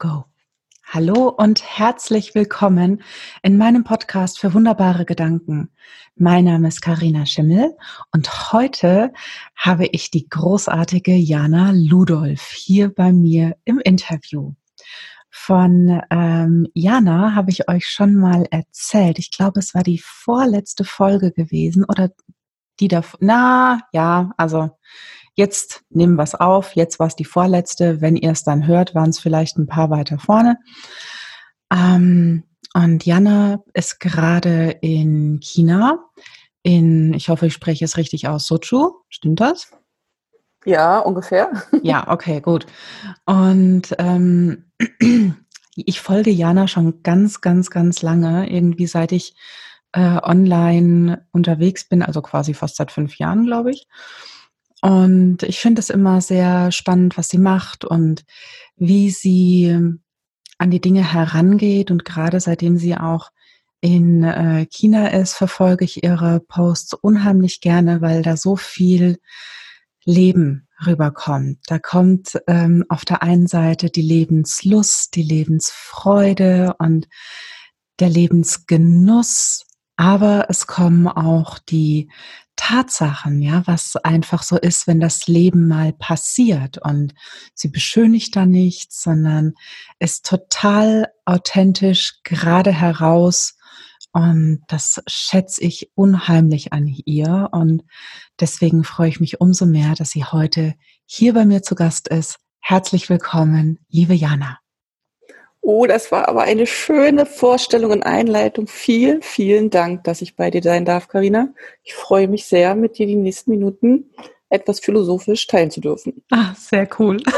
go. Hallo und herzlich willkommen in meinem Podcast für wunderbare Gedanken. Mein Name ist Karina Schimmel und heute habe ich die großartige Jana Ludolf hier bei mir im Interview. Von ähm, Jana habe ich euch schon mal erzählt. Ich glaube, es war die vorletzte Folge gewesen oder die da. Na ja, also Jetzt nehmen wir es auf, jetzt war es die vorletzte. Wenn ihr es dann hört, waren es vielleicht ein paar weiter vorne. Ähm, und Jana ist gerade in China, in, ich hoffe, ich spreche es richtig aus, Sochu. Stimmt das? Ja, ungefähr. Ja, okay, gut. Und ähm, ich folge Jana schon ganz, ganz, ganz lange, irgendwie seit ich äh, online unterwegs bin, also quasi fast seit fünf Jahren, glaube ich. Und ich finde es immer sehr spannend, was sie macht und wie sie an die Dinge herangeht. Und gerade seitdem sie auch in äh, China ist, verfolge ich ihre Posts unheimlich gerne, weil da so viel Leben rüberkommt. Da kommt ähm, auf der einen Seite die Lebenslust, die Lebensfreude und der Lebensgenuss, aber es kommen auch die Tatsachen, ja, was einfach so ist, wenn das Leben mal passiert und sie beschönigt da nichts, sondern ist total authentisch gerade heraus und das schätze ich unheimlich an ihr und deswegen freue ich mich umso mehr, dass sie heute hier bei mir zu Gast ist. Herzlich willkommen, liebe Jana. Oh, das war aber eine schöne Vorstellung und Einleitung. Vielen, vielen Dank, dass ich bei dir sein darf, Karina. Ich freue mich sehr, mit dir die nächsten Minuten etwas philosophisch teilen zu dürfen. Ah, sehr cool.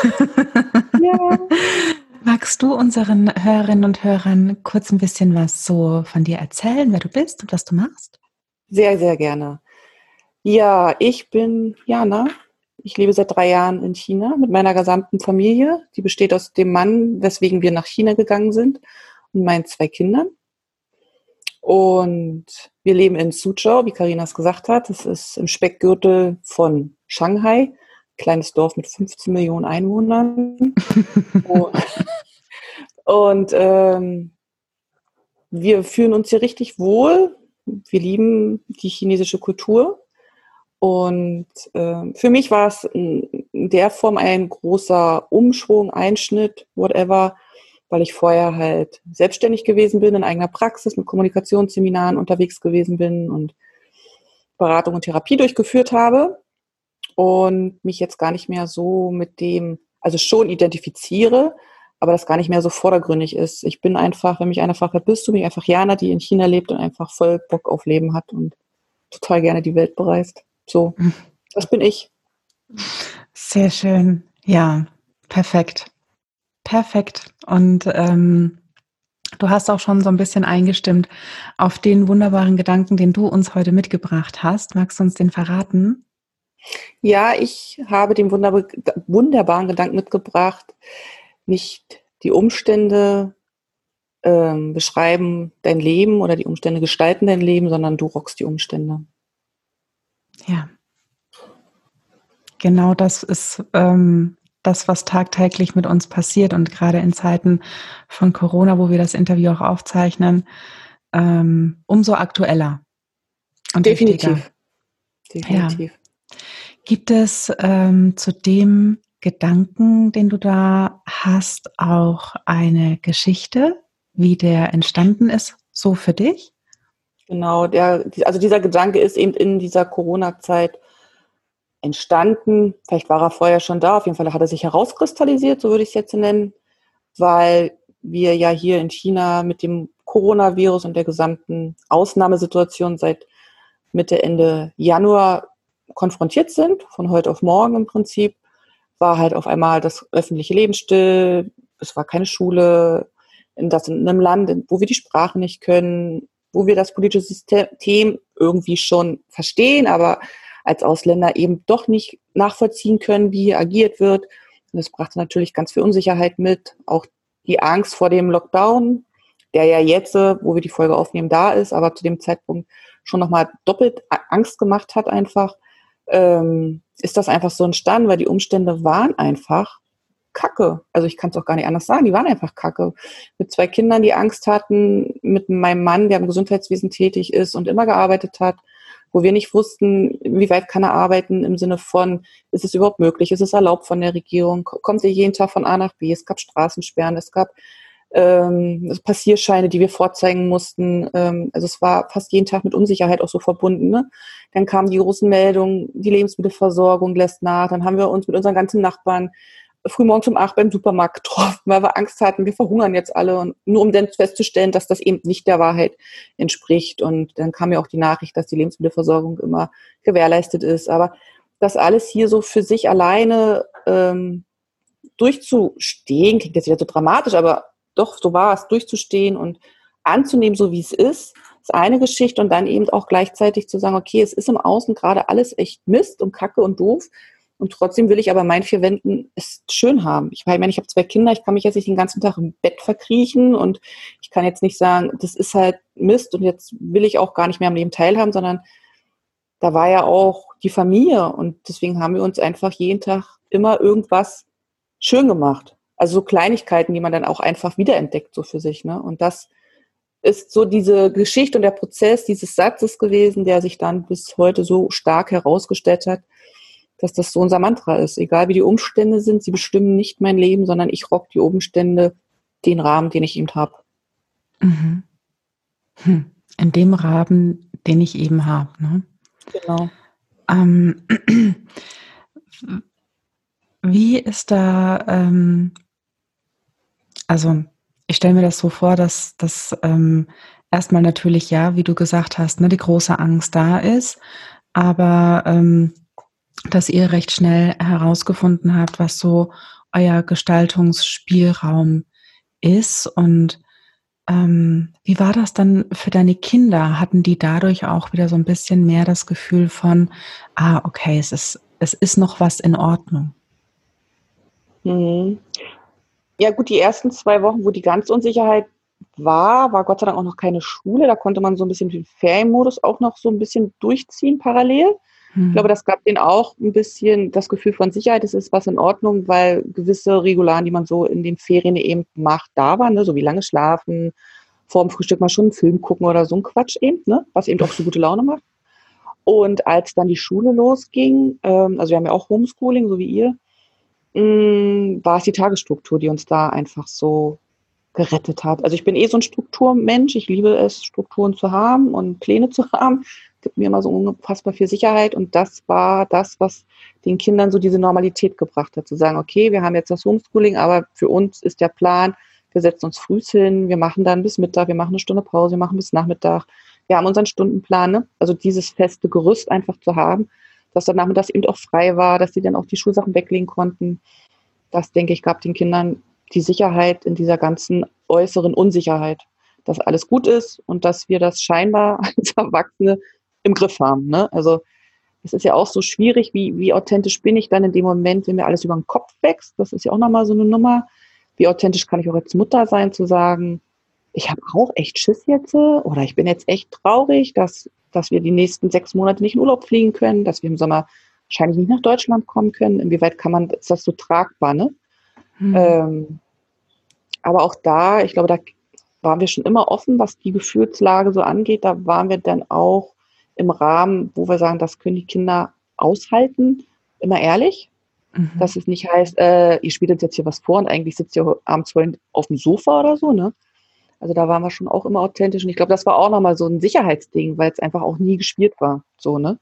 Ja. Magst du unseren Hörerinnen und Hörern kurz ein bisschen was so von dir erzählen, wer du bist und was du machst? Sehr, sehr gerne. Ja, ich bin Jana, ich lebe seit drei Jahren in China mit meiner gesamten Familie. Die besteht aus dem Mann, weswegen wir nach China gegangen sind und meinen zwei Kindern. Und wir leben in Suzhou, wie Karina es gesagt hat. Das ist im Speckgürtel von Shanghai, kleines Dorf mit 15 Millionen Einwohnern. und, ähm, wir fühlen uns hier richtig wohl. Wir lieben die chinesische Kultur. Und äh, für mich war es in der Form ein großer Umschwung, Einschnitt, whatever, weil ich vorher halt selbstständig gewesen bin, in eigener Praxis mit Kommunikationsseminaren unterwegs gewesen bin und Beratung und Therapie durchgeführt habe und mich jetzt gar nicht mehr so mit dem, also schon identifiziere, aber das gar nicht mehr so vordergründig ist. Ich bin einfach, wenn mich einer fragt, bist du mich einfach Jana, die in China lebt und einfach voll Bock auf Leben hat und total gerne die Welt bereist. So, das bin ich. Sehr schön. Ja, perfekt. Perfekt. Und ähm, du hast auch schon so ein bisschen eingestimmt auf den wunderbaren Gedanken, den du uns heute mitgebracht hast. Magst du uns den verraten? Ja, ich habe den wunderbaren Gedanken mitgebracht, nicht die Umstände ähm, beschreiben dein Leben oder die Umstände gestalten dein Leben, sondern du rockst die Umstände. Ja. Genau das ist ähm, das, was tagtäglich mit uns passiert und gerade in Zeiten von Corona, wo wir das Interview auch aufzeichnen, ähm, umso aktueller. Und Definitiv. Definitiv. Ja. Gibt es ähm, zu dem Gedanken, den du da hast, auch eine Geschichte, wie der entstanden ist, so für dich? Genau, der, also dieser Gedanke ist eben in dieser Corona-Zeit entstanden. Vielleicht war er vorher schon da, auf jeden Fall hat er sich herauskristallisiert, so würde ich es jetzt nennen, weil wir ja hier in China mit dem Coronavirus und der gesamten Ausnahmesituation seit Mitte, Ende Januar konfrontiert sind, von heute auf morgen im Prinzip, war halt auf einmal das öffentliche Leben still, es war keine Schule, in, das in einem Land, wo wir die Sprache nicht können, wo wir das politische System irgendwie schon verstehen, aber als Ausländer eben doch nicht nachvollziehen können, wie hier agiert wird. Und das brachte natürlich ganz viel Unsicherheit mit, auch die Angst vor dem Lockdown, der ja jetzt, wo wir die Folge aufnehmen, da ist, aber zu dem Zeitpunkt schon nochmal doppelt Angst gemacht hat einfach, ähm, ist das einfach so entstanden, weil die Umstände waren einfach kacke. Also ich kann es auch gar nicht anders sagen. Die waren einfach kacke. Mit zwei Kindern, die Angst hatten, mit meinem Mann, der im Gesundheitswesen tätig ist und immer gearbeitet hat, wo wir nicht wussten, wie weit kann er arbeiten im Sinne von, ist es überhaupt möglich, ist es erlaubt von der Regierung, kommt er jeden Tag von A nach B, es gab Straßensperren, es gab ähm, Passierscheine, die wir vorzeigen mussten. Ähm, also es war fast jeden Tag mit Unsicherheit auch so verbunden. Ne? Dann kamen die großen Meldungen, die Lebensmittelversorgung lässt nach. Dann haben wir uns mit unseren ganzen Nachbarn frühmorgens um acht beim Supermarkt getroffen, weil wir Angst hatten, wir verhungern jetzt alle. Und nur um dann festzustellen, dass das eben nicht der Wahrheit entspricht. Und dann kam ja auch die Nachricht, dass die Lebensmittelversorgung immer gewährleistet ist. Aber das alles hier so für sich alleine ähm, durchzustehen, klingt jetzt wieder so dramatisch, aber doch, so war es, durchzustehen und anzunehmen, so wie es ist, ist eine Geschichte und dann eben auch gleichzeitig zu sagen, okay, es ist im Außen gerade alles echt Mist und Kacke und doof und trotzdem will ich aber mein vier Wänden es schön haben. Ich meine, ich habe zwei Kinder, ich kann mich jetzt nicht den ganzen Tag im Bett verkriechen und ich kann jetzt nicht sagen, das ist halt Mist und jetzt will ich auch gar nicht mehr am Leben teilhaben, sondern da war ja auch die Familie und deswegen haben wir uns einfach jeden Tag immer irgendwas schön gemacht. Also so Kleinigkeiten, die man dann auch einfach wiederentdeckt, so für sich. Ne? Und das ist so diese Geschichte und der Prozess dieses Satzes gewesen, der sich dann bis heute so stark herausgestellt hat, dass das so unser Mantra ist. Egal wie die Umstände sind, sie bestimmen nicht mein Leben, sondern ich rock die Umstände, den Rahmen, den ich eben habe. Mhm. Hm. In dem Rahmen, den ich eben habe. Ne? Genau. Ähm, wie ist da ähm, also ich stelle mir das so vor, dass das ähm, erstmal natürlich ja, wie du gesagt hast, ne, die große Angst da ist, aber ähm, dass ihr recht schnell herausgefunden habt, was so euer Gestaltungsspielraum ist und ähm, wie war das dann für deine Kinder? Hatten die dadurch auch wieder so ein bisschen mehr das Gefühl von, ah, okay, es ist, es ist noch was in Ordnung? Mhm. Ja gut, die ersten zwei Wochen, wo die ganze Unsicherheit war, war Gott sei Dank auch noch keine Schule. Da konnte man so ein bisschen den Ferienmodus auch noch so ein bisschen durchziehen parallel. Mhm. Ich glaube, das gab denen auch ein bisschen das Gefühl von Sicherheit, es ist was in Ordnung, weil gewisse Regularen, die man so in den Ferien eben macht, da waren, ne? so wie lange schlafen, vor dem Frühstück mal schon einen Film gucken oder so ein Quatsch eben, ne? was eben auch so gute Laune macht. Und als dann die Schule losging, ähm, also wir haben ja auch Homeschooling, so wie ihr, Mm, war es die Tagesstruktur, die uns da einfach so gerettet hat. Also ich bin eh so ein Strukturmensch. Ich liebe es, Strukturen zu haben und Pläne zu haben. Gibt mir immer so unfassbar viel Sicherheit. Und das war das, was den Kindern so diese Normalität gebracht hat. Zu sagen, okay, wir haben jetzt das Homeschooling, aber für uns ist der Plan, wir setzen uns früh hin, wir machen dann bis Mittag, wir machen eine Stunde Pause, wir machen bis Nachmittag. Wir haben unseren Stundenplan. Ne? Also dieses feste Gerüst einfach zu haben, dass dann nachmittags eben auch frei war, dass sie dann auch die Schulsachen weglegen konnten. Das, denke ich, gab den Kindern die Sicherheit in dieser ganzen äußeren Unsicherheit, dass alles gut ist und dass wir das scheinbar als Erwachsene im Griff haben. Ne? Also es ist ja auch so schwierig, wie, wie authentisch bin ich dann in dem Moment, wenn mir alles über den Kopf wächst. Das ist ja auch nochmal so eine Nummer. Wie authentisch kann ich auch als Mutter sein, zu sagen, ich habe auch echt Schiss jetzt oder ich bin jetzt echt traurig, dass dass wir die nächsten sechs Monate nicht in Urlaub fliegen können, dass wir im Sommer wahrscheinlich nicht nach Deutschland kommen können. Inwieweit kann man, ist das so tragbar, ne? Mhm. Ähm, aber auch da, ich glaube, da waren wir schon immer offen, was die Gefühlslage so angeht. Da waren wir dann auch im Rahmen, wo wir sagen, das können die Kinder aushalten, immer ehrlich. Mhm. Dass es nicht heißt, äh, ihr spielt uns jetzt hier was vor und eigentlich sitzt ihr abends auf dem Sofa oder so, ne? Also da waren wir schon auch immer authentisch. Und ich glaube, das war auch nochmal so ein Sicherheitsding, weil es einfach auch nie gespielt war. So, ne?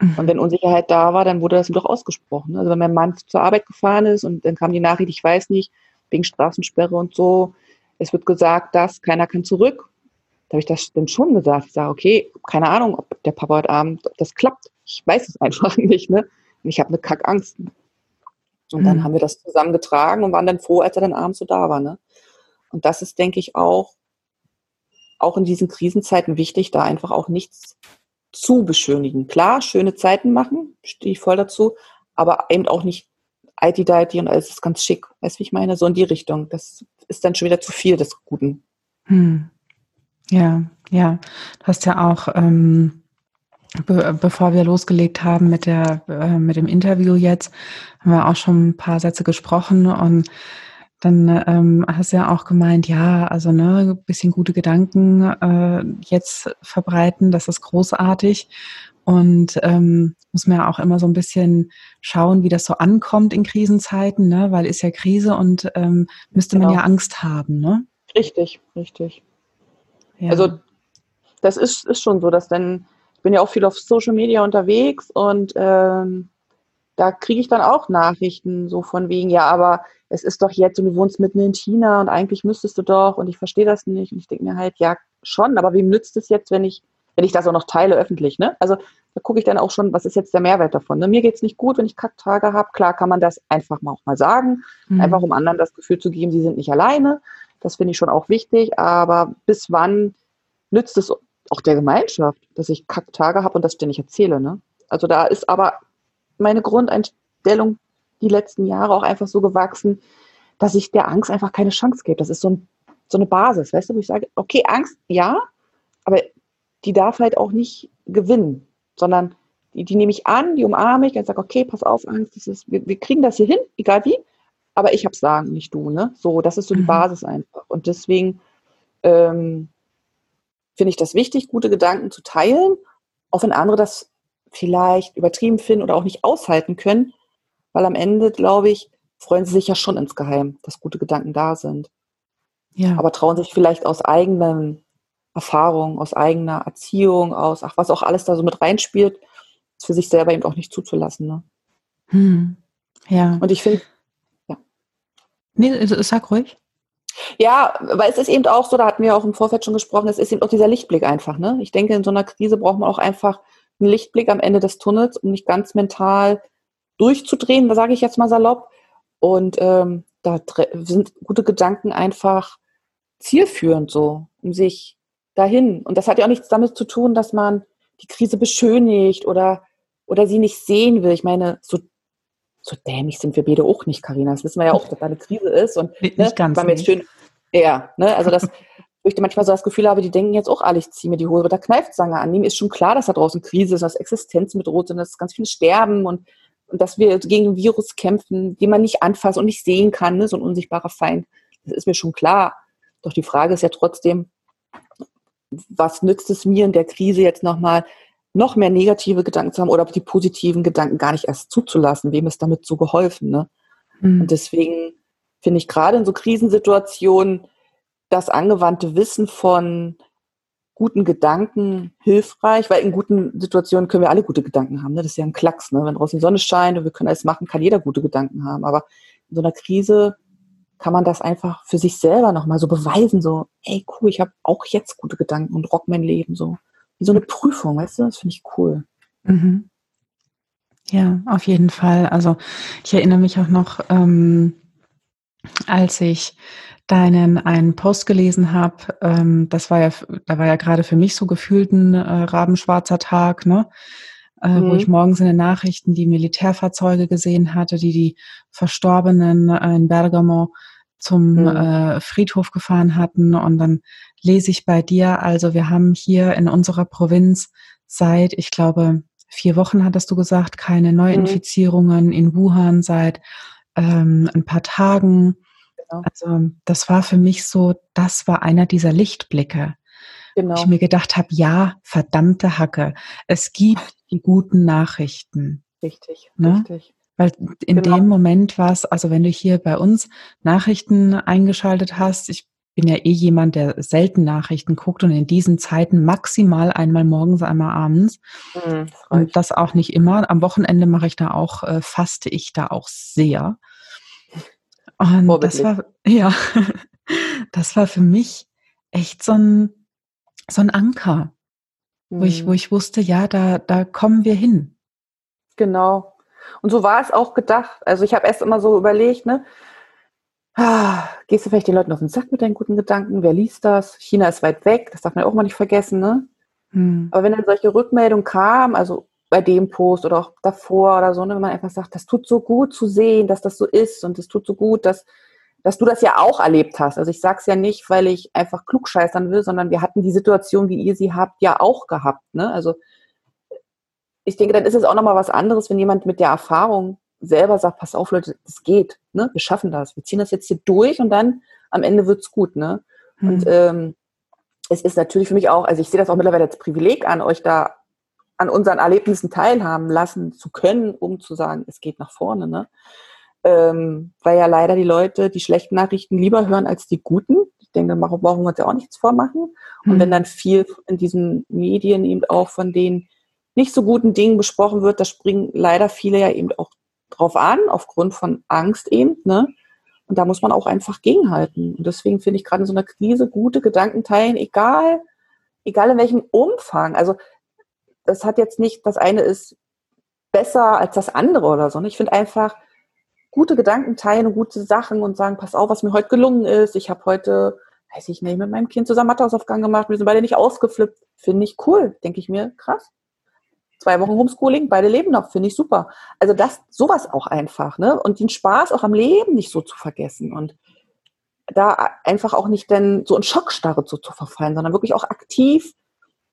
Mhm. Und wenn Unsicherheit da war, dann wurde das doch ausgesprochen. Also wenn mein Mann zur Arbeit gefahren ist und dann kam die Nachricht, ich weiß nicht, wegen Straßensperre und so, es wird gesagt, dass keiner kann zurück. Da habe ich das dann schon gesagt. Ich sage, okay, keine Ahnung, ob der Papa heute Abend, ob das klappt. Ich weiß es einfach nicht. Ne? Und ich habe eine Kackangst. Und dann mhm. haben wir das zusammengetragen und waren dann froh, als er dann abends so da war. Ne? Und das ist, denke ich, auch, auch in diesen Krisenzeiten wichtig, da einfach auch nichts zu beschönigen. Klar, schöne Zeiten machen, stehe ich voll dazu, aber eben auch nicht IT-Deity und alles ist ganz schick. Weißt du, wie ich meine? So in die Richtung. Das ist dann schon wieder zu viel des Guten. Hm. Ja, ja. Du hast ja auch ähm, be bevor wir losgelegt haben mit der äh, mit dem Interview jetzt, haben wir auch schon ein paar Sätze gesprochen und dann ähm, hast du ja auch gemeint, ja, also ne, bisschen gute Gedanken äh, jetzt verbreiten, das ist großartig. Und ähm, muss man ja auch immer so ein bisschen schauen, wie das so ankommt in Krisenzeiten, ne? weil ist ja Krise und ähm, müsste genau. man ja Angst haben, ne? Richtig, richtig. Ja. Also das ist, ist schon so, dass dann, ich bin ja auch viel auf Social Media unterwegs und ähm, da kriege ich dann auch Nachrichten so von wegen, ja, aber es ist doch jetzt und du wohnst mitten in China und eigentlich müsstest du doch und ich verstehe das nicht und ich denke mir halt, ja, schon, aber wem nützt es jetzt, wenn ich, wenn ich das auch noch teile öffentlich, ne? Also da gucke ich dann auch schon, was ist jetzt der Mehrwert davon. Ne? Mir geht es nicht gut, wenn ich Kacktage habe. Klar kann man das einfach mal auch mal sagen, mhm. einfach um anderen das Gefühl zu geben, sie sind nicht alleine. Das finde ich schon auch wichtig, aber bis wann nützt es auch der Gemeinschaft, dass ich Kacktage habe und das ständig erzähle. Ne? Also da ist aber meine Grundeinstellung die letzten Jahre auch einfach so gewachsen, dass ich der Angst einfach keine Chance gebe. Das ist so, ein, so eine Basis, weißt du, wo ich sage, okay, Angst, ja, aber die darf halt auch nicht gewinnen, sondern die, die nehme ich an, die umarme ich und sage, okay, pass auf, Angst, das ist, wir, wir kriegen das hier hin, egal wie, aber ich habe Sagen, nicht du. Ne? So, das ist so die mhm. Basis einfach. Und deswegen ähm, finde ich das wichtig, gute Gedanken zu teilen, auch wenn andere das vielleicht übertrieben finden oder auch nicht aushalten können, weil am Ende, glaube ich, freuen sie sich ja schon insgeheim, dass gute Gedanken da sind. Ja. Aber trauen sich vielleicht aus eigenen Erfahrungen, aus eigener Erziehung, aus, ach, was auch alles da so mit reinspielt, für sich selber eben auch nicht zuzulassen. Ne? Hm. Ja. Und ich finde, ja. Nee, sag ruhig. Ja, weil es ist eben auch so, da hatten wir auch im Vorfeld schon gesprochen, es ist eben auch dieser Lichtblick einfach. Ne? Ich denke, in so einer Krise braucht man auch einfach einen Lichtblick am Ende des Tunnels, um nicht ganz mental durchzudrehen, da sage ich jetzt mal salopp. Und ähm, da sind gute Gedanken einfach zielführend so, um sich dahin. Und das hat ja auch nichts damit zu tun, dass man die Krise beschönigt oder, oder sie nicht sehen will. Ich meine, so, so dämlich sind wir beide auch nicht, Karina. Das wissen wir ja auch, dass da eine Krise ist. Und nicht ne, ganz. War mir jetzt schön, ja, ne, also das, wo ich manchmal so das Gefühl habe, die denken jetzt auch alle, ich ziehe mir die Hose oder Kneifzange an. Ihm ist schon klar, dass da draußen Krise ist, dass Existenz bedroht sind, dass ganz viele sterben und und dass wir gegen ein Virus kämpfen, den man nicht anfasst und nicht sehen kann, ne? so ein unsichtbarer Feind. Das ist mir schon klar. Doch die Frage ist ja trotzdem, was nützt es mir in der Krise jetzt nochmal, noch mehr negative Gedanken zu haben oder die positiven Gedanken gar nicht erst zuzulassen? Wem ist damit so geholfen? Ne? Mhm. Und deswegen finde ich gerade in so Krisensituationen das angewandte Wissen von guten Gedanken hilfreich, weil in guten Situationen können wir alle gute Gedanken haben. Ne? Das ist ja ein Klacks. Ne? Wenn draußen die Sonne scheint und wir können alles machen, kann jeder gute Gedanken haben. Aber in so einer Krise kann man das einfach für sich selber nochmal so beweisen, so, ey, cool, ich habe auch jetzt gute Gedanken und rock mein Leben so. Wie so eine Prüfung, weißt du? Das finde ich cool. Mhm. Ja, auf jeden Fall. Also ich erinnere mich auch noch, ähm, als ich deinen einen Post gelesen habe, ähm, das war ja, da war ja gerade für mich so gefühlt ein äh, rabenschwarzer Tag, ne? Äh, mhm. wo ich morgens in den Nachrichten die Militärfahrzeuge gesehen hatte, die die Verstorbenen äh, in Bergamo zum mhm. äh, Friedhof gefahren hatten. Und dann lese ich bei dir, also wir haben hier in unserer Provinz seit, ich glaube, vier Wochen hattest du gesagt, keine Neuinfizierungen mhm. in Wuhan seit ähm, ein paar Tagen. Genau. Also das war für mich so, das war einer dieser Lichtblicke. Genau. Ich mir gedacht habe, ja, verdammte Hacke, es gibt die guten Nachrichten. Richtig, ne? richtig. Weil in genau. dem Moment war es, also wenn du hier bei uns Nachrichten eingeschaltet hast, ich bin ja eh jemand, der selten Nachrichten guckt und in diesen Zeiten maximal einmal morgens, einmal abends. Mhm, und das auch nicht immer. Am Wochenende mache ich da auch, äh, faste ich da auch sehr. Und das war, ja, das war für mich echt so ein, so ein Anker, mhm. wo, ich, wo mhm. ich wusste, ja, da, da kommen wir hin. Genau. Und so war es auch gedacht. Also ich habe erst immer so überlegt, ne, ah, gehst du vielleicht den Leuten auf den Sack mit deinen guten Gedanken? Wer liest das? China ist weit weg, das darf man auch mal nicht vergessen, ne? Mhm. Aber wenn dann solche Rückmeldungen kamen, also bei dem Post oder auch davor oder so, ne, wenn man einfach sagt, das tut so gut zu sehen, dass das so ist und es tut so gut, dass, dass du das ja auch erlebt hast. Also ich sage es ja nicht, weil ich einfach klugscheißern will, sondern wir hatten die Situation, wie ihr sie habt, ja auch gehabt. Ne? Also ich denke, dann ist es auch nochmal was anderes, wenn jemand mit der Erfahrung selber sagt, pass auf, Leute, das geht, ne? Wir schaffen das, wir ziehen das jetzt hier durch und dann am Ende wird's gut, ne? Mhm. Und ähm, es ist natürlich für mich auch, also ich sehe das auch mittlerweile als Privileg an, euch da an unseren Erlebnissen teilhaben lassen zu können, um zu sagen, es geht nach vorne, ne? Ähm, weil ja leider die Leute die schlechten Nachrichten lieber hören als die guten. Ich denke, da brauchen wir uns ja auch nichts vormachen. Und mhm. wenn dann viel in diesen Medien eben auch von den nicht so guten Dingen besprochen wird, da springen leider viele ja eben auch drauf an, aufgrund von Angst eben, ne? Und da muss man auch einfach gegenhalten. Und deswegen finde ich gerade in so einer Krise gute Gedanken teilen, egal, egal in welchem Umfang. Also das hat jetzt nicht, das eine ist besser als das andere oder so. Ne? Ich finde einfach gute Gedanken teilen und gute Sachen und sagen, pass auf, was mir heute gelungen ist. Ich habe heute, weiß ich nicht, mit meinem Kind zusammen Mathehausaufgaben gemacht. Wir sind beide nicht ausgeflippt. Finde ich cool. Denke ich mir, krass zwei Wochen Homeschooling, beide leben noch, finde ich super. Also das, sowas auch einfach, ne? Und den Spaß auch am Leben nicht so zu vergessen und da einfach auch nicht denn so in Schockstarre so zu verfallen, sondern wirklich auch aktiv,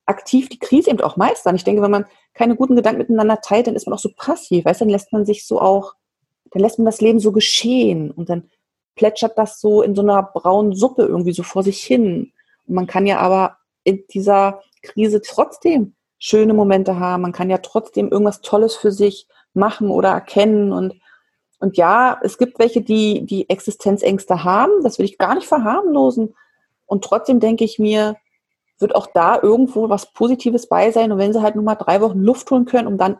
aktiv die Krise eben auch meistern. Ich denke, wenn man keine guten Gedanken miteinander teilt, dann ist man auch so passiv, weißt du, dann lässt man sich so auch, dann lässt man das Leben so geschehen und dann plätschert das so in so einer braunen Suppe irgendwie so vor sich hin. Und man kann ja aber in dieser Krise trotzdem schöne Momente haben. Man kann ja trotzdem irgendwas Tolles für sich machen oder erkennen. Und, und ja, es gibt welche, die, die Existenzängste haben. Das will ich gar nicht verharmlosen. Und trotzdem denke ich mir, wird auch da irgendwo was Positives bei sein. Und wenn sie halt nur mal drei Wochen Luft holen können, um dann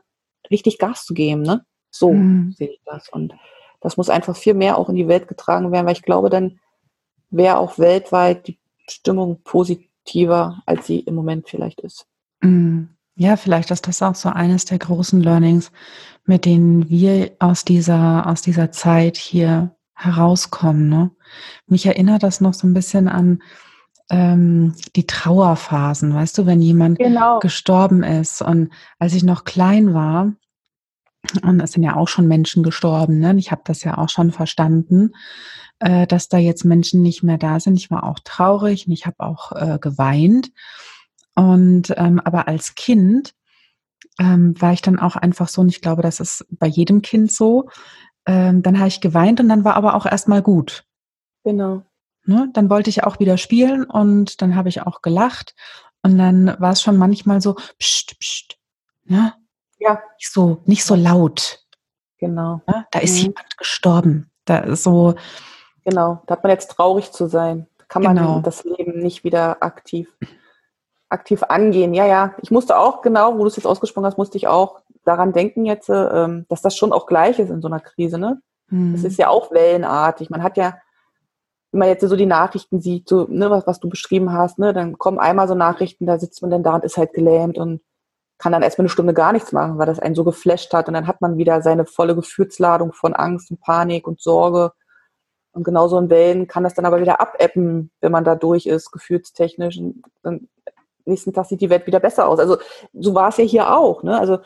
richtig Gas zu geben, ne? So mhm. sehe ich das. Und das muss einfach viel mehr auch in die Welt getragen werden, weil ich glaube, dann wäre auch weltweit die Stimmung positiver, als sie im Moment vielleicht ist. Mhm. Ja, vielleicht ist das auch so eines der großen Learnings, mit denen wir aus dieser, aus dieser Zeit hier herauskommen. Ne? Mich erinnert das noch so ein bisschen an ähm, die Trauerphasen, weißt du, wenn jemand genau. gestorben ist. Und als ich noch klein war, und es sind ja auch schon Menschen gestorben, ne? ich habe das ja auch schon verstanden, äh, dass da jetzt Menschen nicht mehr da sind. Ich war auch traurig und ich habe auch äh, geweint. Und ähm, aber als Kind ähm, war ich dann auch einfach so, und ich glaube, das ist bei jedem Kind so. Ähm, dann habe ich geweint und dann war aber auch erstmal gut. Genau. Ne? Dann wollte ich auch wieder spielen und dann habe ich auch gelacht. Und dann war es schon manchmal so, pst, pst, ne? Ja. Nicht so, nicht so laut. Genau. Ne? Da ist mhm. jemand gestorben. Da ist so. Genau, da hat man jetzt traurig zu sein. Kann man genau. das Leben nicht wieder aktiv aktiv angehen. Ja, ja, ich musste auch genau, wo du es jetzt ausgesprochen hast, musste ich auch daran denken jetzt, ähm, dass das schon auch gleich ist in so einer Krise. Ne? Mhm. Das ist ja auch wellenartig. Man hat ja, wenn man jetzt so die Nachrichten sieht, so, ne, was, was du beschrieben hast, ne, dann kommen einmal so Nachrichten, da sitzt man dann da und ist halt gelähmt und kann dann erstmal eine Stunde gar nichts machen, weil das einen so geflasht hat. Und dann hat man wieder seine volle Gefühlsladung von Angst und Panik und Sorge. Und genauso in Wellen kann das dann aber wieder abebben, wenn man da durch ist, gefühlstechnisch. Und dann nächsten Tag sieht die Welt wieder besser aus. Also so war es ja hier auch. Ne? Also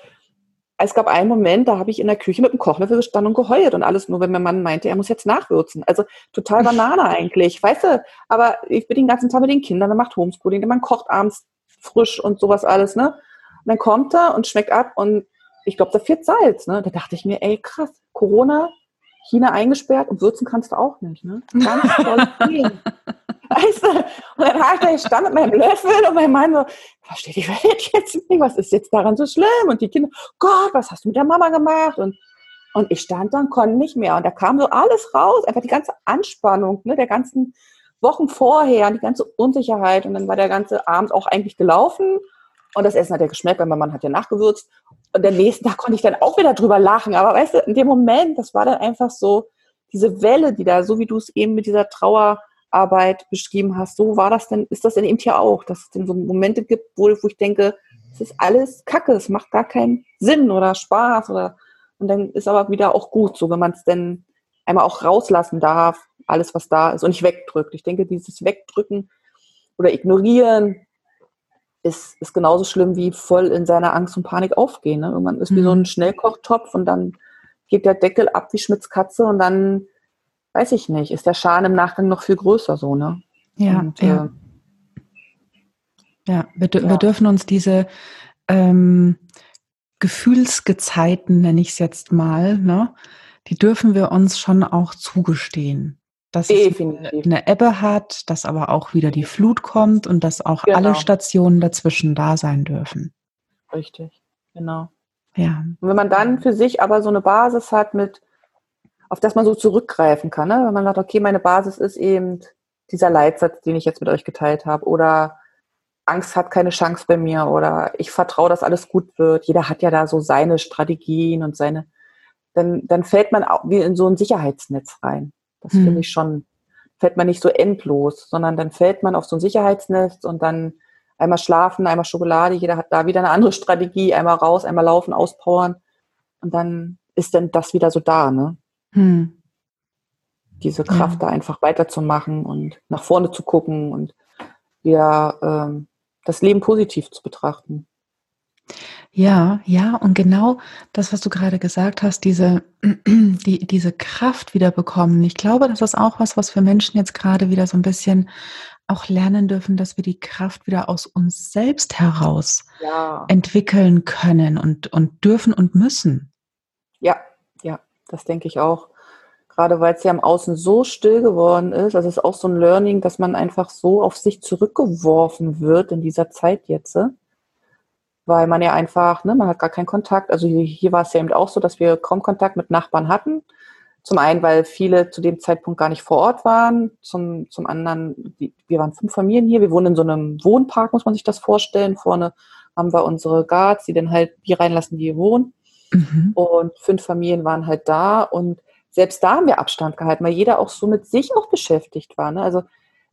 es gab einen Moment, da habe ich in der Küche mit dem Kochlöffel gestanden und geheult und alles nur, wenn mein Mann meinte, er muss jetzt nachwürzen. Also total Banane eigentlich, weißt du? Aber ich bin den ganzen Tag mit den Kindern, der macht Homeschooling, der Mann kocht abends frisch und sowas alles, ne? Und dann kommt er und schmeckt ab und ich glaube, da fehlt Salz, ne? Da dachte ich mir, ey, krass, Corona, China eingesperrt und würzen kannst du auch nicht, ne? Ganz toll. Weißt du? Und dann hat er stand mit meinem Löffel und mein Mann so, versteht die Welt jetzt nicht, was ist jetzt daran so schlimm? Und die Kinder, Gott, was hast du mit der Mama gemacht? Und, und ich stand da und konnte nicht mehr. Und da kam so alles raus, einfach die ganze Anspannung, ne, der ganzen Wochen vorher, die ganze Unsicherheit. Und dann war der ganze Abend auch eigentlich gelaufen. Und das Essen hat ja geschmeckt, weil mein Mann hat ja nachgewürzt. Und den nächsten Tag konnte ich dann auch wieder drüber lachen. Aber weißt du, in dem Moment, das war dann einfach so, diese Welle, die da, so wie du es eben mit dieser Trauer Arbeit beschrieben hast, so war das denn, ist das denn eben hier auch, dass es denn so Momente gibt, wo, wo ich denke, es ist alles Kacke, es macht gar keinen Sinn oder Spaß oder und dann ist aber wieder auch gut, so wenn man es denn einmal auch rauslassen darf, alles was da ist und nicht wegdrückt. Ich denke, dieses Wegdrücken oder Ignorieren ist, ist genauso schlimm wie voll in seiner Angst und Panik aufgehen. Ne? Irgendwann ist mhm. wie so ein mhm. Schnellkochtopf und dann geht der Deckel ab wie Schmitz Katze und dann weiß ich nicht, ist der Schaden im Nachgang noch viel größer so, ne? Ja, Und, ja. Äh, ja, wir, ja. wir, dürfen uns diese, ähm, Gefühlsgezeiten, nenne ich es jetzt mal, ne, die dürfen wir uns schon auch zugestehen. Dass Definitiv. es eine Ebbe hat, dass aber auch wieder die Flut kommt und dass auch genau. alle Stationen dazwischen da sein dürfen. Richtig, genau. Ja. Und wenn man dann für sich aber so eine Basis hat mit, auf das man so zurückgreifen kann, ne? wenn man sagt, okay, meine Basis ist eben dieser Leitsatz, den ich jetzt mit euch geteilt habe, oder Angst hat keine Chance bei mir, oder ich vertraue, dass alles gut wird. Jeder hat ja da so seine Strategien und seine, dann, dann fällt man auch wie in so ein Sicherheitsnetz rein. Das hm. finde ich schon, fällt man nicht so endlos, sondern dann fällt man auf so ein Sicherheitsnetz und dann einmal schlafen, einmal Schokolade, jeder hat da wieder eine andere Strategie, einmal raus, einmal laufen, auspowern und dann ist dann das wieder so da, ne? Hm. Diese Kraft ja. da einfach weiterzumachen und nach vorne zu gucken und wieder ähm, das Leben positiv zu betrachten. Ja, ja, und genau das, was du gerade gesagt hast, diese, die, diese Kraft wieder bekommen. Ich glaube, das ist auch was, was wir Menschen jetzt gerade wieder so ein bisschen auch lernen dürfen, dass wir die Kraft wieder aus uns selbst heraus ja. entwickeln können und, und dürfen und müssen. Ja, ja, das denke ich auch. Gerade weil es ja am Außen so still geworden ist. Das ist auch so ein Learning, dass man einfach so auf sich zurückgeworfen wird in dieser Zeit jetzt. Weil man ja einfach, ne, man hat gar keinen Kontakt. Also hier, hier war es ja eben auch so, dass wir kaum Kontakt mit Nachbarn hatten. Zum einen, weil viele zu dem Zeitpunkt gar nicht vor Ort waren. Zum, zum anderen, wir waren fünf Familien hier. Wir wohnen in so einem Wohnpark, muss man sich das vorstellen. Vorne haben wir unsere Guards, die dann halt die reinlassen, die hier wohnen. Mhm. Und fünf Familien waren halt da. Und selbst da haben wir Abstand gehalten, weil jeder auch so mit sich auch beschäftigt war. Ne? Also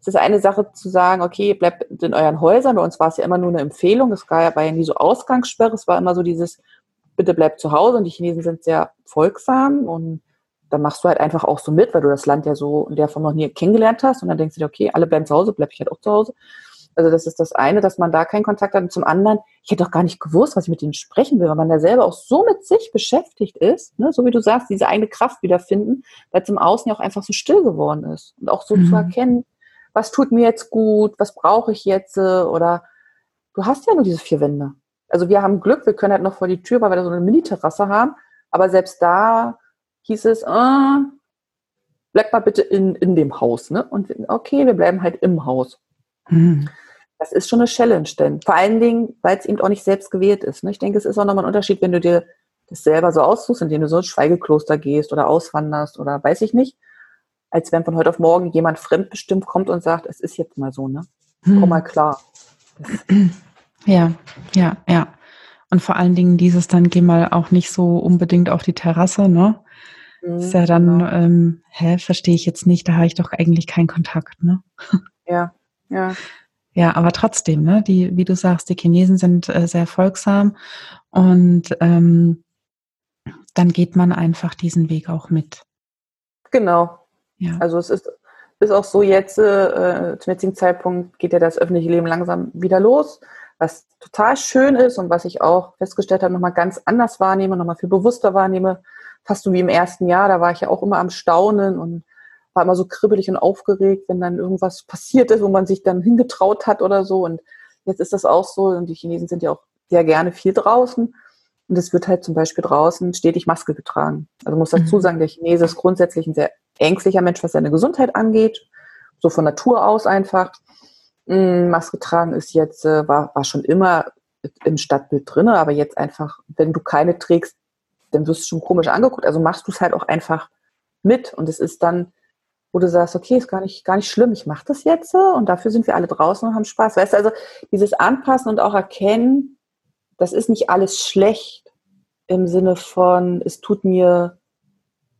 es ist eine Sache zu sagen, okay, bleibt in euren Häusern. Bei uns war es ja immer nur eine Empfehlung. Es war ja nie so Ausgangssperre. Es war immer so dieses, bitte bleibt zu Hause. Und die Chinesen sind sehr folgsam und dann machst du halt einfach auch so mit, weil du das Land ja so in der Form noch nie kennengelernt hast und dann denkst du dir, okay, alle bleiben zu Hause, bleib ich halt auch zu Hause. Also das ist das eine, dass man da keinen Kontakt hat. Und zum anderen, ich hätte auch gar nicht gewusst, was ich mit denen sprechen will, weil man da selber auch so mit sich beschäftigt ist, ne? so wie du sagst, diese eigene Kraft wiederfinden, weil es im Außen ja auch einfach so still geworden ist. Und auch so mhm. zu erkennen, was tut mir jetzt gut, was brauche ich jetzt oder du hast ja nur diese vier Wände. Also wir haben Glück, wir können halt noch vor die Tür, weil wir da so eine Mini-Terrasse haben, aber selbst da hieß es, äh, bleib mal bitte in, in dem Haus. Ne? Und okay, wir bleiben halt im Haus. Mhm. Das ist schon eine Challenge, denn vor allen Dingen, weil es eben auch nicht selbst gewählt ist. Ne? Ich denke, es ist auch nochmal ein Unterschied, wenn du dir das selber so aussuchst, indem du so ins Schweigekloster gehst oder auswanderst oder weiß ich nicht, als wenn von heute auf morgen jemand fremdbestimmt kommt und sagt, es ist jetzt mal so, ne? Hm. Komm mal klar. Ja, ja, ja. Und vor allen Dingen dieses dann geh mal auch nicht so unbedingt auf die Terrasse, ne? Mhm, ist ja dann, genau. ähm, hä, verstehe ich jetzt nicht, da habe ich doch eigentlich keinen Kontakt, ne? Ja, ja. Ja, aber trotzdem, ne, die, wie du sagst, die Chinesen sind äh, sehr folgsam und ähm, dann geht man einfach diesen Weg auch mit. Genau. Ja. Also es ist, ist auch so jetzt, äh, zum jetzigen Zeitpunkt geht ja das öffentliche Leben langsam wieder los, was total schön ist und was ich auch festgestellt habe, nochmal ganz anders wahrnehme, nochmal viel bewusster wahrnehme, fast so wie im ersten Jahr, da war ich ja auch immer am Staunen und war immer so kribbelig und aufgeregt, wenn dann irgendwas passiert ist, wo man sich dann hingetraut hat oder so. Und jetzt ist das auch so. Und die Chinesen sind ja auch sehr gerne viel draußen. Und es wird halt zum Beispiel draußen stetig Maske getragen. Also muss dazu mhm. sagen, der Chinese ist grundsätzlich ein sehr ängstlicher Mensch, was seine Gesundheit angeht. So von Natur aus einfach. Mm, Maske tragen ist jetzt, äh, war, war schon immer im Stadtbild drin, aber jetzt einfach, wenn du keine trägst, dann wirst du schon komisch angeguckt. Also machst du es halt auch einfach mit. Und es ist dann wo du sagst, okay, ist gar nicht, gar nicht schlimm, ich mache das jetzt und dafür sind wir alle draußen und haben Spaß. Weißt du, also dieses Anpassen und auch erkennen, das ist nicht alles schlecht im Sinne von, es tut mir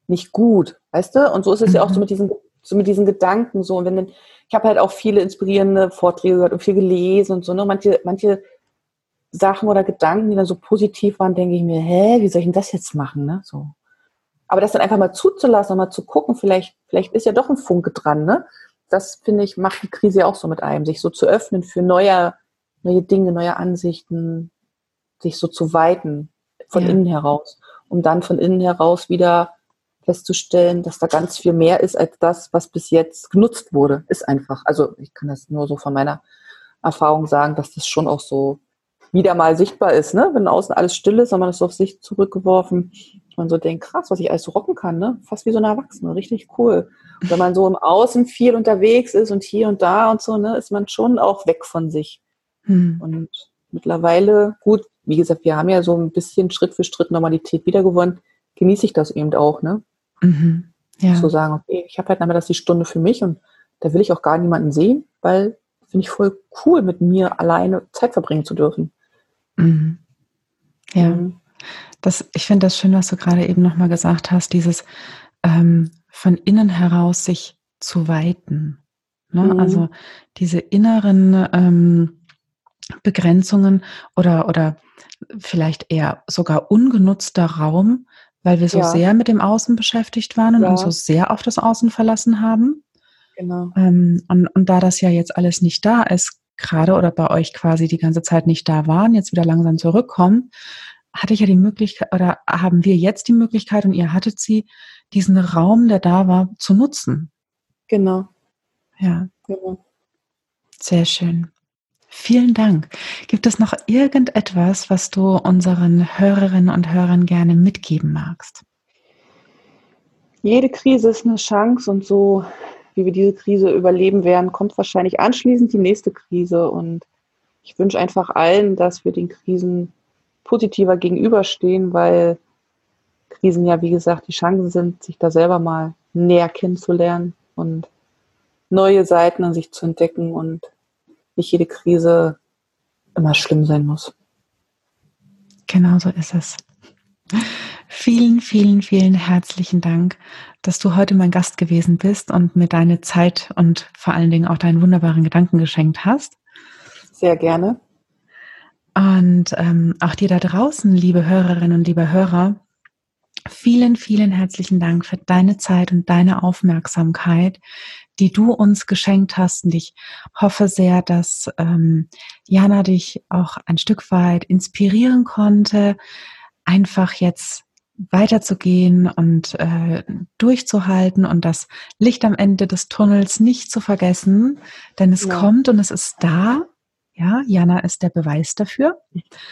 nicht gut, weißt du? Und so ist es mhm. ja auch so mhm. mit diesen, so mit diesen Gedanken so. Und wenn denn, ich habe halt auch viele inspirierende Vorträge gehört und viel gelesen und so, ne? Manche, manche Sachen oder Gedanken, die dann so positiv waren, denke ich mir, hä, wie soll ich denn das jetzt machen, ne? So. Aber das dann einfach mal zuzulassen und mal zu gucken, vielleicht, vielleicht ist ja doch ein Funke dran, ne? Das finde ich, macht die Krise auch so mit einem, sich so zu öffnen für neue, neue Dinge, neue Ansichten, sich so zu weiten von ja. innen heraus, um dann von innen heraus wieder festzustellen, dass da ganz viel mehr ist als das, was bis jetzt genutzt wurde. Ist einfach. Also ich kann das nur so von meiner Erfahrung sagen, dass das schon auch so wieder mal sichtbar ist, ne? Wenn außen alles still ist, und man ist auf sich zurückgeworfen, man so denkt, krass, was ich alles so rocken kann, ne? Fast wie so eine Erwachsene, richtig cool. Und wenn man so im Außen viel unterwegs ist und hier und da und so, ne, ist man schon auch weg von sich. Hm. Und mittlerweile, gut, wie gesagt, wir haben ja so ein bisschen Schritt für Schritt Normalität wiedergewonnen, genieße ich das eben auch, ne? Mhm. Ja. So sagen, okay, ich habe halt nachher das die Stunde für mich und da will ich auch gar niemanden sehen, weil finde ich voll cool, mit mir alleine Zeit verbringen zu dürfen. Mhm. Ja. Mhm. Das, ich finde das schön, was du gerade eben nochmal gesagt hast, dieses ähm, von innen heraus sich zu weiten. Ne? Mhm. Also diese inneren ähm, Begrenzungen oder, oder vielleicht eher sogar ungenutzter Raum, weil wir so ja. sehr mit dem Außen beschäftigt waren und ja. uns so sehr auf das Außen verlassen haben. Genau. Ähm, und, und da das ja jetzt alles nicht da ist, gerade oder bei euch quasi die ganze Zeit nicht da waren, jetzt wieder langsam zurückkommen, hatte ich ja die Möglichkeit oder haben wir jetzt die Möglichkeit und ihr hattet sie, diesen Raum, der da war, zu nutzen. Genau. Ja. Genau. Sehr schön. Vielen Dank. Gibt es noch irgendetwas, was du unseren Hörerinnen und Hörern gerne mitgeben magst? Jede Krise ist eine Chance und so, wie wir diese Krise überleben werden, kommt wahrscheinlich anschließend die nächste Krise. Und ich wünsche einfach allen, dass wir den Krisen positiver gegenüberstehen, weil Krisen ja, wie gesagt, die Chancen sind, sich da selber mal näher kennenzulernen und neue Seiten an sich zu entdecken und nicht jede Krise immer schlimm sein muss. Genau so ist es. Vielen, vielen, vielen herzlichen Dank, dass du heute mein Gast gewesen bist und mir deine Zeit und vor allen Dingen auch deinen wunderbaren Gedanken geschenkt hast. Sehr gerne. Und ähm, auch dir da draußen, liebe Hörerinnen und liebe Hörer, vielen, vielen herzlichen Dank für deine Zeit und deine Aufmerksamkeit die du uns geschenkt hast. Und ich hoffe sehr, dass ähm, Jana dich auch ein Stück weit inspirieren konnte, einfach jetzt weiterzugehen und äh, durchzuhalten und das Licht am Ende des Tunnels nicht zu vergessen, denn es ja. kommt und es ist da. Ja, Jana ist der Beweis dafür.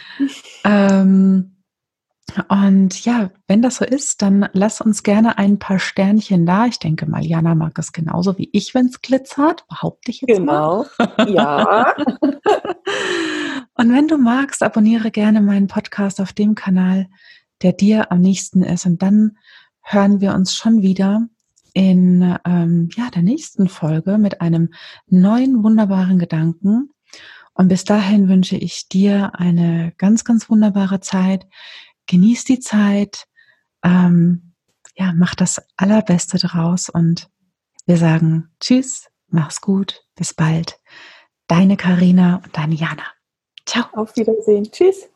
ähm, und ja, wenn das so ist, dann lass uns gerne ein paar Sternchen da. Ich denke mal, Jana mag es genauso wie ich, wenn es glitzert, behaupte ich jetzt genau. mal. Genau, ja. Und wenn du magst, abonniere gerne meinen Podcast auf dem Kanal, der dir am nächsten ist. Und dann hören wir uns schon wieder in ähm, ja, der nächsten Folge mit einem neuen wunderbaren Gedanken. Und bis dahin wünsche ich dir eine ganz, ganz wunderbare Zeit genieß die Zeit, ähm, ja, mach das Allerbeste draus und wir sagen Tschüss, mach's gut, bis bald. Deine Karina und deine Jana. Ciao. Auf Wiedersehen. Tschüss.